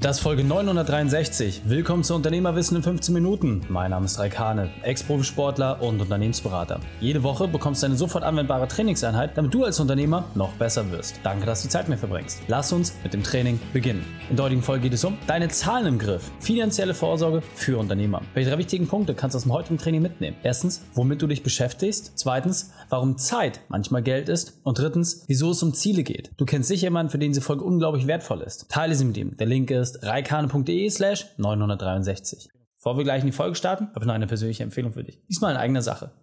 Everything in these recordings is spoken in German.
Das ist Folge 963. Willkommen zu Unternehmerwissen in 15 Minuten. Mein Name ist Raikane, Ex-Profisportler und Unternehmensberater. Jede Woche bekommst du eine sofort anwendbare Trainingseinheit, damit du als Unternehmer noch besser wirst. Danke, dass du die Zeit mit mir verbringst. Lass uns mit dem Training beginnen. In der heutigen Folge geht es um deine Zahlen im Griff. Finanzielle Vorsorge für Unternehmer. Welche drei wichtigen Punkte kannst du aus dem heutigen Training mitnehmen? Erstens, womit du dich beschäftigst. Zweitens, warum Zeit manchmal Geld ist. Und drittens, wieso es um Ziele geht. Du kennst sicher jemanden, für den diese Folge unglaublich wertvoll ist. Teile sie mit ihm. Der Link ist ist reikane.de slash 963. Bevor wir gleich in die Folge starten, habe ich noch eine persönliche Empfehlung für dich. Diesmal in eigener Sache.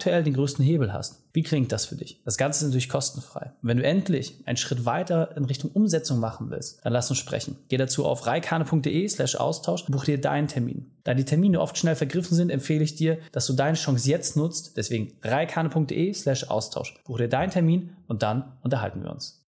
aktuell den größten Hebel hast. Wie klingt das für dich? Das Ganze ist natürlich kostenfrei. Und wenn du endlich einen Schritt weiter in Richtung Umsetzung machen willst, dann lass uns sprechen. Geh dazu auf reikane.de slash Austausch und buch dir deinen Termin. Da die Termine oft schnell vergriffen sind, empfehle ich dir, dass du deine Chance jetzt nutzt. Deswegen reikane.de slash Austausch. Buch dir deinen Termin und dann unterhalten wir uns.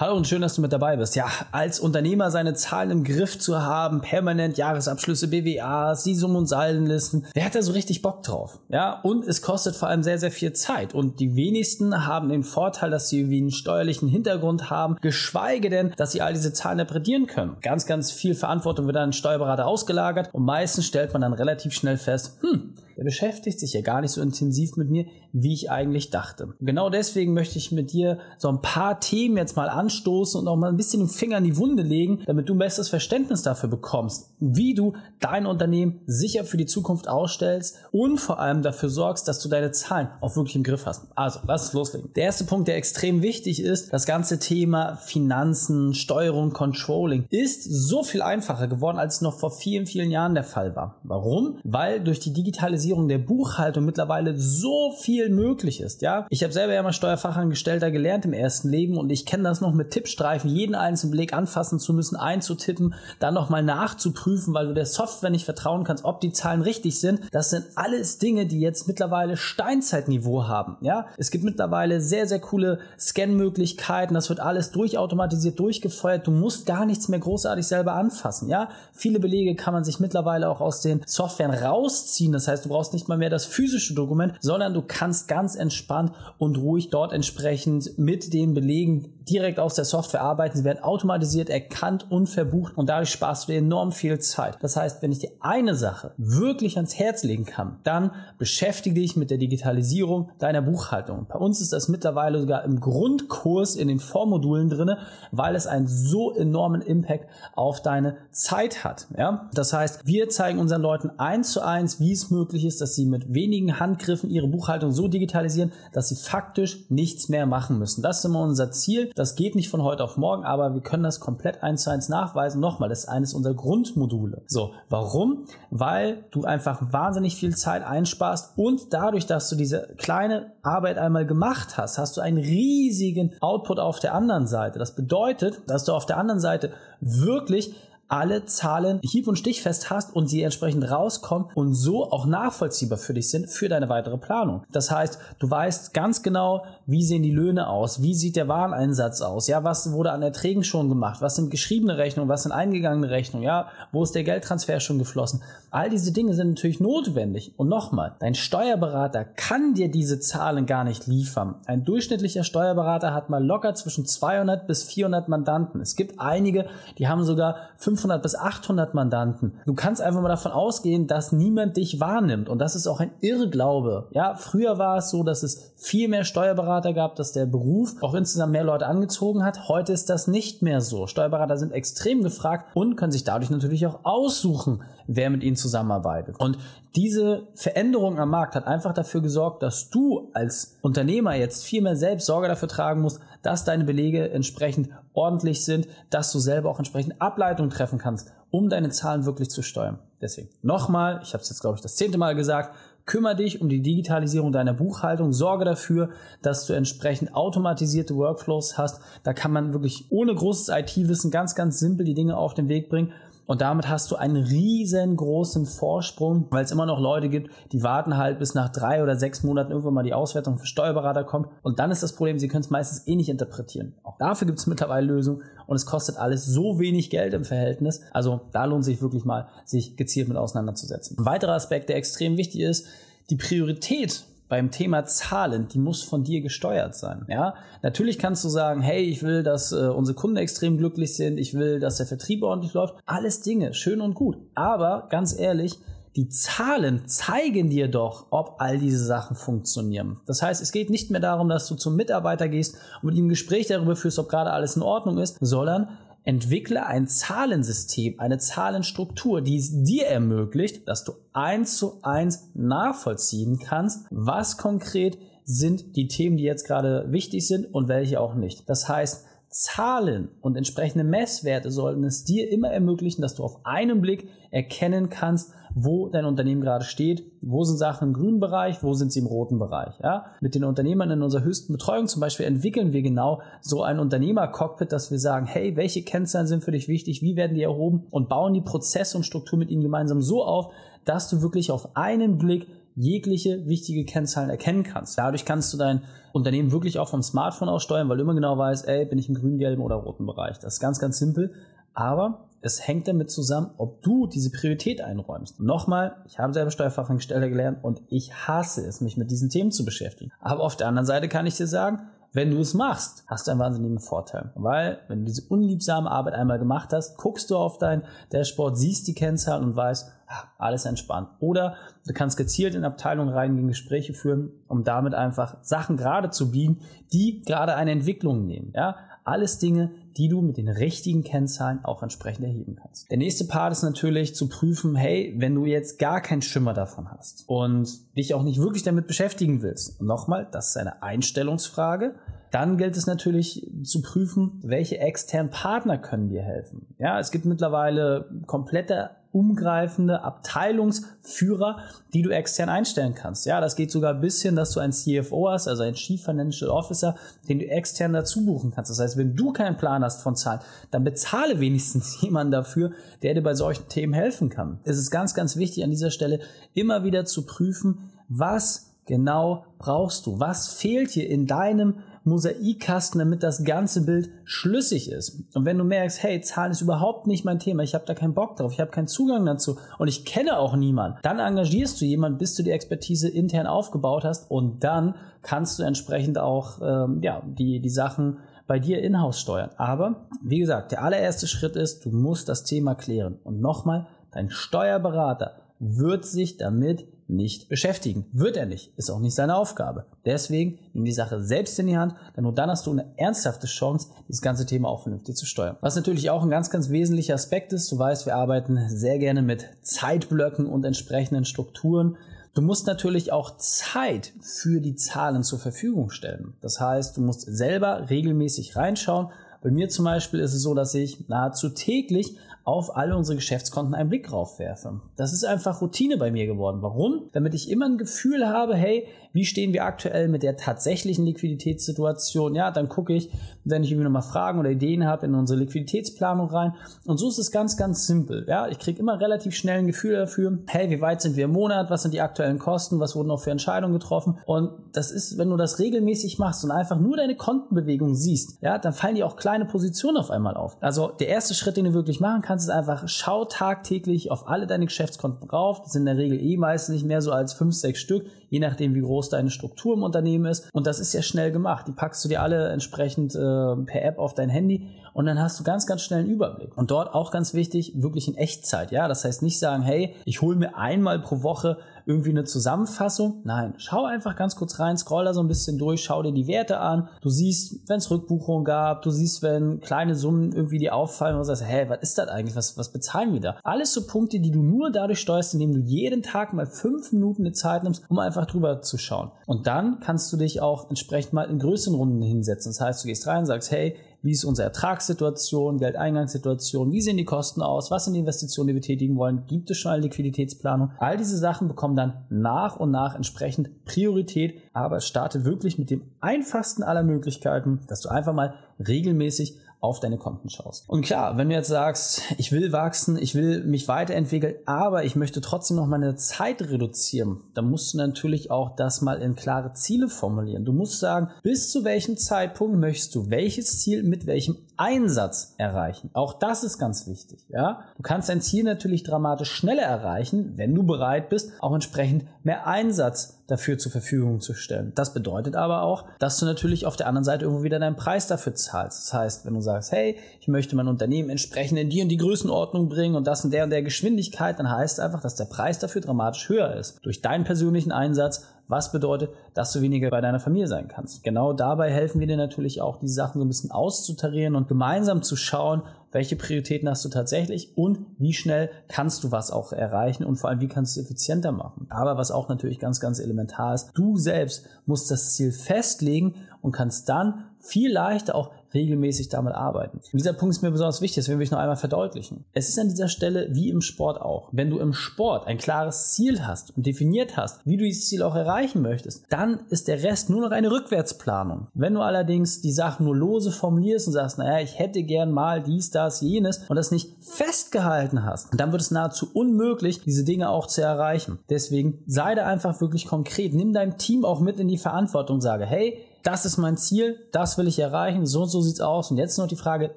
Hallo und schön, dass du mit dabei bist. Ja, als Unternehmer seine Zahlen im Griff zu haben, permanent Jahresabschlüsse, BWAs, die Summen und Saldenlisten, wer hat da so richtig Bock drauf? Ja, und es kostet vor allem sehr, sehr viel Zeit. Und die wenigsten haben den Vorteil, dass sie irgendwie einen steuerlichen Hintergrund haben, geschweige denn, dass sie all diese Zahlen interpretieren können. Ganz, ganz viel Verantwortung wird an den Steuerberater ausgelagert und meistens stellt man dann relativ schnell fest, hm, der beschäftigt sich ja gar nicht so intensiv mit mir, wie ich eigentlich dachte. Genau deswegen möchte ich mit dir so ein paar Themen jetzt mal anstoßen und auch mal ein bisschen den Finger in die Wunde legen, damit du ein besseres Verständnis dafür bekommst, wie du dein Unternehmen sicher für die Zukunft ausstellst und vor allem dafür sorgst, dass du deine Zahlen auch wirklich im Griff hast. Also, lass uns loslegen. Der erste Punkt, der extrem wichtig ist, das ganze Thema Finanzen, Steuerung, Controlling ist so viel einfacher geworden, als es noch vor vielen, vielen Jahren der Fall war. Warum? Weil durch die Digitalisierung Digitalisierung der Buchhaltung mittlerweile so viel möglich ist. Ja, ich habe selber ja mal Steuerfachangestellter gelernt im ersten Leben und ich kenne das noch mit Tippstreifen, jeden einzelnen Beleg anfassen zu müssen, einzutippen, dann nochmal nachzuprüfen, weil du der Software nicht vertrauen kannst, ob die Zahlen richtig sind. Das sind alles Dinge, die jetzt mittlerweile Steinzeitniveau haben. Ja, es gibt mittlerweile sehr, sehr coole Scan-Möglichkeiten. Das wird alles durchautomatisiert durchgefeuert. Du musst gar nichts mehr großartig selber anfassen. Ja, viele Belege kann man sich mittlerweile auch aus den Softwaren rausziehen. Das heißt, du brauchst brauchst nicht mal mehr das physische Dokument, sondern du kannst ganz entspannt und ruhig dort entsprechend mit den Belegen direkt aus der Software arbeiten. Sie werden automatisiert erkannt und verbucht und dadurch sparst du dir enorm viel Zeit. Das heißt, wenn ich dir eine Sache wirklich ans Herz legen kann, dann beschäftige dich mit der Digitalisierung deiner Buchhaltung. Bei uns ist das mittlerweile sogar im Grundkurs in den Vormodulen drin, weil es einen so enormen Impact auf deine Zeit hat. Ja? Das heißt, wir zeigen unseren Leuten eins zu eins, wie es möglich ist, ist, dass sie mit wenigen Handgriffen ihre Buchhaltung so digitalisieren, dass sie faktisch nichts mehr machen müssen. Das ist immer unser Ziel. Das geht nicht von heute auf morgen, aber wir können das komplett eins zu eins nachweisen. Nochmal, das ist eines unserer Grundmodule. So, warum? Weil du einfach wahnsinnig viel Zeit einsparst und dadurch, dass du diese kleine Arbeit einmal gemacht hast, hast du einen riesigen Output auf der anderen Seite. Das bedeutet, dass du auf der anderen Seite wirklich alle Zahlen hieb- und stichfest hast und sie entsprechend rauskommen und so auch nachvollziehbar für dich sind für deine weitere Planung. Das heißt, du weißt ganz genau, wie sehen die Löhne aus, wie sieht der Wareneinsatz aus, ja, was wurde an Erträgen schon gemacht, was sind geschriebene Rechnungen, was sind eingegangene Rechnungen, ja, wo ist der Geldtransfer schon geflossen. All diese Dinge sind natürlich notwendig. Und nochmal, dein Steuerberater kann dir diese Zahlen gar nicht liefern. Ein durchschnittlicher Steuerberater hat mal locker zwischen 200 bis 400 Mandanten. Es gibt einige, die haben sogar 500 bis 800 Mandanten. Du kannst einfach mal davon ausgehen, dass niemand dich wahrnimmt. Und das ist auch ein Irrglaube. Ja, früher war es so, dass es viel mehr Steuerberater gab, dass der Beruf auch insgesamt mehr Leute angezogen hat. Heute ist das nicht mehr so. Steuerberater sind extrem gefragt und können sich dadurch natürlich auch aussuchen, wer mit ihnen zusammenarbeitet. Und diese Veränderung am Markt hat einfach dafür gesorgt, dass du als Unternehmer jetzt viel mehr selbst Sorge dafür tragen musst, dass deine Belege entsprechend ordentlich sind, dass du selber auch entsprechend Ableitungen treffen kannst, um deine Zahlen wirklich zu steuern. Deswegen nochmal, ich habe es jetzt glaube ich das zehnte Mal gesagt, kümmere dich um die Digitalisierung deiner Buchhaltung, sorge dafür, dass du entsprechend automatisierte Workflows hast. Da kann man wirklich ohne großes IT-Wissen ganz, ganz simpel die Dinge auf den Weg bringen Und damit hast du einen riesengroßen Vorsprung, weil es immer noch Leute gibt, die warten halt bis nach drei oder sechs Monaten irgendwann mal die Auswertung für Steuerberater kommt. Und dann ist das Problem, sie können es meistens eh nicht interpretieren. Auch dafür gibt es mittlerweile Lösungen und es kostet alles so wenig Geld im Verhältnis. Also da lohnt sich wirklich mal, sich gezielt mit auseinanderzusetzen. Ein weiterer Aspekt, der extrem wichtig ist, die Priorität beim Thema Zahlen, die muss von dir gesteuert sein. Ja, natürlich kannst du sagen, hey, ich will, dass äh, unsere Kunden extrem glücklich sind, ich will, dass der Vertrieb ordentlich läuft. Alles Dinge, schön und gut. Aber ganz ehrlich, die Zahlen zeigen dir doch, ob all diese Sachen funktionieren. Das heißt, es geht nicht mehr darum, dass du zum Mitarbeiter gehst und mit ihm ein Gespräch darüber führst, ob gerade alles in Ordnung ist, sondern entwickle ein Zahlensystem, eine Zahlenstruktur, die es dir ermöglicht, dass du eins zu eins nachvollziehen kannst, was konkret sind die Themen, die jetzt gerade wichtig sind und welche auch nicht. Das heißt, Zahlen und entsprechende Messwerte sollten es dir immer ermöglichen, dass du auf einen Blick erkennen kannst, wo dein Unternehmen gerade steht, wo sind Sachen im grünen Bereich, wo sind sie im roten Bereich. Ja? Mit den Unternehmern in unserer höchsten Betreuung zum Beispiel entwickeln wir genau so ein Unternehmercockpit, dass wir sagen, hey, welche Kennzahlen sind für dich wichtig, wie werden die erhoben und bauen die Prozesse und Struktur mit ihnen gemeinsam so auf, dass du wirklich auf einen Blick jegliche wichtige Kennzahlen erkennen kannst. Dadurch kannst du dein Unternehmen wirklich auch vom Smartphone aus steuern, weil du immer genau weißt, ey, bin ich im grün, gelben oder roten Bereich. Das ist ganz, ganz simpel. Aber es hängt damit zusammen, ob du diese Priorität einräumst. Nochmal, ich habe selber Steuerfachangestellter gelernt und ich hasse es, mich mit diesen Themen zu beschäftigen. Aber auf der anderen Seite kann ich dir sagen, wenn du es machst, hast du einen wahnsinnigen Vorteil. Weil, wenn du diese unliebsame Arbeit einmal gemacht hast, guckst du auf dein Dashboard, siehst die Kennzahlen und weißt, alles entspannt. Oder du kannst gezielt in Abteilungen reingehen, Gespräche führen, um damit einfach Sachen gerade zu biegen, die gerade eine Entwicklung nehmen. Ja, alles Dinge, die du mit den richtigen Kennzahlen auch entsprechend erheben kannst. Der nächste Part ist natürlich zu prüfen, hey, wenn du jetzt gar keinen Schimmer davon hast und dich auch nicht wirklich damit beschäftigen willst, nochmal, das ist eine Einstellungsfrage, dann gilt es natürlich zu prüfen, welche externen Partner können dir helfen. Ja, es gibt mittlerweile komplette umgreifende Abteilungsführer, die du extern einstellen kannst. Ja, das geht sogar bis hin, dass du einen CFO hast, also einen Chief Financial Officer, den du extern dazu buchen kannst. Das heißt, wenn du keinen Plan hast von Zahlen, dann bezahle wenigstens jemanden dafür, der dir bei solchen Themen helfen kann. Es ist ganz, ganz wichtig an dieser Stelle immer wieder zu prüfen, was genau brauchst du? Was fehlt hier in deinem Mosaikkasten, damit das ganze Bild schlüssig ist. Und wenn du merkst, hey, Zahlen ist überhaupt nicht mein Thema, ich habe da keinen Bock drauf, ich habe keinen Zugang dazu und ich kenne auch niemanden, dann engagierst du jemanden, bis du die Expertise intern aufgebaut hast und dann kannst du entsprechend auch ähm, ja, die, die Sachen bei dir in-house steuern. Aber wie gesagt, der allererste Schritt ist, du musst das Thema klären. Und nochmal, dein Steuerberater wird sich damit nicht beschäftigen. Wird er nicht. Ist auch nicht seine Aufgabe. Deswegen nimm die Sache selbst in die Hand, denn nur dann hast du eine ernsthafte Chance, dieses ganze Thema auch vernünftig zu steuern. Was natürlich auch ein ganz, ganz wesentlicher Aspekt ist, du weißt, wir arbeiten sehr gerne mit Zeitblöcken und entsprechenden Strukturen. Du musst natürlich auch Zeit für die Zahlen zur Verfügung stellen. Das heißt, du musst selber regelmäßig reinschauen. Bei mir zum Beispiel ist es so, dass ich nahezu täglich auf alle unsere Geschäftskonten einen Blick drauf werfe. Das ist einfach Routine bei mir geworden. Warum? Damit ich immer ein Gefühl habe, hey, wie stehen wir aktuell mit der tatsächlichen Liquiditätssituation? Ja, dann gucke ich, wenn ich irgendwie nochmal Fragen oder Ideen habe, in unsere Liquiditätsplanung rein. Und so ist es ganz, ganz simpel. Ja, ich kriege immer relativ schnell ein Gefühl dafür, hey, wie weit sind wir im Monat? Was sind die aktuellen Kosten? Was wurden noch für Entscheidungen getroffen? Und das ist, wenn du das regelmäßig machst und einfach nur deine Kontenbewegung siehst, ja, dann fallen dir auch kleine Positionen auf einmal auf. Also der erste Schritt, den du wirklich machen kannst, ist einfach, schau tagtäglich auf alle deine Geschäftskonten drauf. Das sind in der Regel eh meistens nicht mehr so als fünf, sechs Stück je nachdem, wie groß deine Struktur im Unternehmen ist. Und das ist ja schnell gemacht. Die packst du dir alle entsprechend äh, per App auf dein Handy und dann hast du ganz, ganz schnell einen Überblick. Und dort auch ganz wichtig, wirklich in Echtzeit. Ja, das heißt nicht sagen, hey, ich hole mir einmal pro Woche irgendwie eine Zusammenfassung. Nein, schau einfach ganz kurz rein, scroll da so ein bisschen durch, schau dir die Werte an. Du siehst, wenn es Rückbuchungen gab, du siehst, wenn kleine Summen irgendwie dir auffallen und sagst, hä, was ist das eigentlich? Was, was bezahlen wir da? Alles so Punkte, die du nur dadurch steuerst, indem du jeden Tag mal fünf Minuten eine Zeit nimmst, um einfach drüber zu schauen. Und dann kannst du dich auch entsprechend mal in größeren Runden hinsetzen. Das heißt, du gehst rein und sagst, hey, wie ist unsere Ertragssituation, Geldeingangssituation, wie sehen die Kosten aus, was sind die Investitionen, die wir tätigen wollen, gibt es schon eine Liquiditätsplanung. All diese Sachen bekommen dann nach und nach entsprechend Priorität, aber es startet wirklich mit dem einfachsten aller Möglichkeiten, dass du einfach mal regelmäßig auf deine Konten schaust. Und klar, wenn du jetzt sagst, ich will wachsen, ich will mich weiterentwickeln, aber ich möchte trotzdem noch meine Zeit reduzieren, dann musst du natürlich auch das mal in klare Ziele formulieren. Du musst sagen, bis zu welchem Zeitpunkt möchtest du welches Ziel mit welchem Einsatz erreichen. Auch das ist ganz wichtig. Ja? Du kannst dein Ziel natürlich dramatisch schneller erreichen, wenn du bereit bist, auch entsprechend mehr Einsatz dafür zur Verfügung zu stellen. Das bedeutet aber auch, dass du natürlich auf der anderen Seite irgendwo wieder deinen Preis dafür zahlst. Das heißt, wenn du sagst, hey, ich möchte mein Unternehmen entsprechend in die und die Größenordnung bringen und das in der und der Geschwindigkeit, dann heißt einfach, dass der Preis dafür dramatisch höher ist. Durch deinen persönlichen Einsatz was bedeutet, dass du weniger bei deiner Familie sein kannst. Genau dabei helfen wir dir natürlich auch, die Sachen so ein bisschen auszutarieren und gemeinsam zu schauen, welche Prioritäten hast du tatsächlich und wie schnell kannst du was auch erreichen und vor allem, wie kannst du es effizienter machen. Aber was auch natürlich ganz, ganz elementar ist, du selbst musst das Ziel festlegen und kannst dann viel leichter auch regelmäßig damit arbeiten. Und dieser Punkt ist mir besonders wichtig, deswegen will ich noch einmal verdeutlichen. Es ist an dieser Stelle wie im Sport auch. Wenn du im Sport ein klares Ziel hast und definiert hast, wie du dieses Ziel auch erreichen möchtest, dann ist der Rest nur noch eine Rückwärtsplanung. Wenn du allerdings die Sachen nur lose formulierst und sagst, naja, ich hätte gern mal dies, das, jenes und das nicht festgehalten hast, dann wird es nahezu unmöglich, diese Dinge auch zu erreichen. Deswegen sei da einfach wirklich konkret. Nimm dein Team auch mit in die Verantwortung. Sage, hey, das ist mein Ziel, das will ich erreichen, so und so sieht's aus. Und jetzt noch die Frage,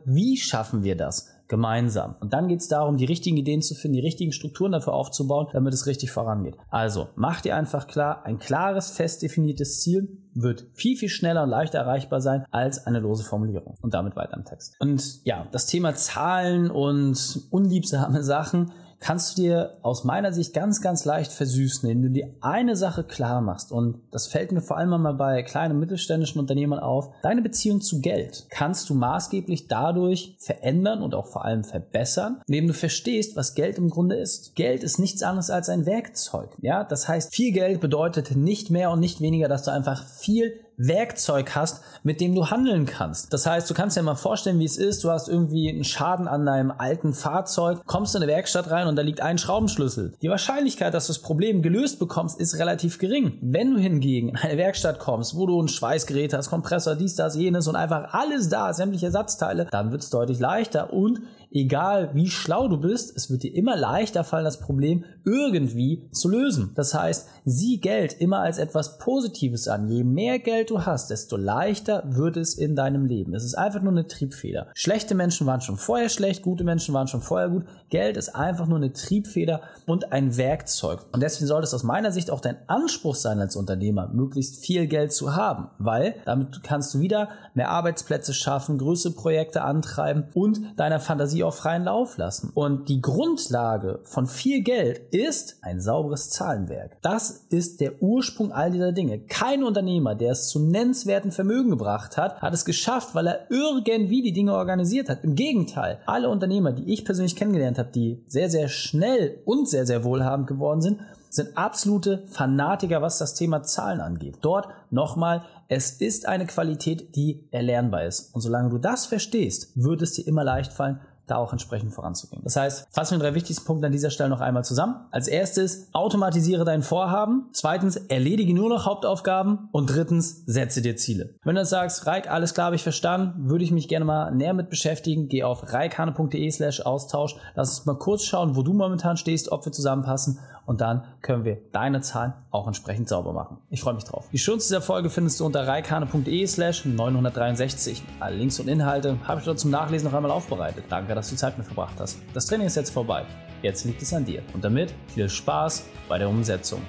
wie schaffen wir das? gemeinsam. Und dann geht es darum, die richtigen Ideen zu finden, die richtigen Strukturen dafür aufzubauen, damit es richtig vorangeht. Also mach dir einfach klar, ein klares, fest definiertes Ziel wird viel, viel schneller und leichter erreichbar sein als eine lose Formulierung. Und damit weiter im Text. Und ja, das Thema Zahlen und unliebsame Sachen kannst du dir aus meiner Sicht ganz, ganz leicht versüßen, indem du dir eine Sache klar machst. Und das fällt mir vor allem mal bei kleinen und mittelständischen Unternehmern auf. Deine Beziehung zu Geld kannst du maßgeblich dadurch verändern und auch vor allem verbessern, indem du verstehst, was Geld im Grunde ist. Geld ist nichts anderes als ein Werkzeug. Ja, das heißt, viel Geld bedeutet nicht mehr und nicht weniger, dass du einfach viel Werkzeug hast, mit dem du handeln kannst. Das heißt, du kannst dir mal vorstellen, wie es ist. Du hast irgendwie einen Schaden an deinem alten Fahrzeug, kommst in eine Werkstatt rein und da liegt ein Schraubenschlüssel. Die Wahrscheinlichkeit, dass du das Problem gelöst bekommst, ist relativ gering. Wenn du hingegen in eine Werkstatt kommst, wo du ein Schweißgerät hast, Kompressor, dies, das, jenes und einfach alles da, sämtliche Ersatzteile, dann wird es deutlich leichter und egal wie schlau du bist, es wird dir immer leichter fallen, das Problem irgendwie zu lösen. Das heißt, sieh Geld immer als etwas Positives an. Je mehr Geld du hast, desto leichter wird es in deinem Leben. Es ist einfach nur eine Triebfeder. Schlechte Menschen waren schon vorher schlecht, gute Menschen waren schon vorher gut. Geld ist einfach nur eine Triebfeder und ein Werkzeug. Und deswegen sollte es aus meiner Sicht auch dein Anspruch sein als Unternehmer, möglichst viel Geld zu haben, weil damit kannst du wieder mehr Arbeitsplätze schaffen, größere Projekte antreiben und deiner Fantasie auch freien Lauf lassen. Und die Grundlage von viel Geld ist ein sauberes Zahlenwerk. Das ist der Ursprung all dieser Dinge. Kein Unternehmer, der es zu nennenswerten Vermögen gebracht hat, hat es geschafft, weil er irgendwie die Dinge organisiert hat. Im Gegenteil, alle Unternehmer, die ich persönlich kennengelernt habe, die sehr, sehr schnell und sehr, sehr wohlhabend geworden sind, sind absolute Fanatiker, was das Thema Zahlen angeht. Dort nochmal, es ist eine Qualität, die erlernbar ist. Und solange du das verstehst, wird es dir immer leicht fallen, da auch entsprechend voranzugehen. Das heißt, fassen wir die drei wichtigsten Punkte an dieser Stelle noch einmal zusammen. Als erstes, automatisiere dein Vorhaben. Zweitens, erledige nur noch Hauptaufgaben. Und drittens, setze dir Ziele. Wenn du sagst, Reik, alles klar, habe ich verstanden, würde ich mich gerne mal näher mit beschäftigen. Geh auf reikane.de slash Austausch. Lass uns mal kurz schauen, wo du momentan stehst, ob wir zusammenpassen und dann können wir deine Zahlen auch entsprechend sauber machen. Ich freue mich drauf. Die Schutz dieser Folge findest du unter reikane.de slash 963. Alle Links und Inhalte habe ich dort zum Nachlesen noch einmal aufbereitet. Danke, dass du Zeit mit verbracht hast. Das Training ist jetzt vorbei. Jetzt liegt es an dir. Und damit viel Spaß bei der Umsetzung.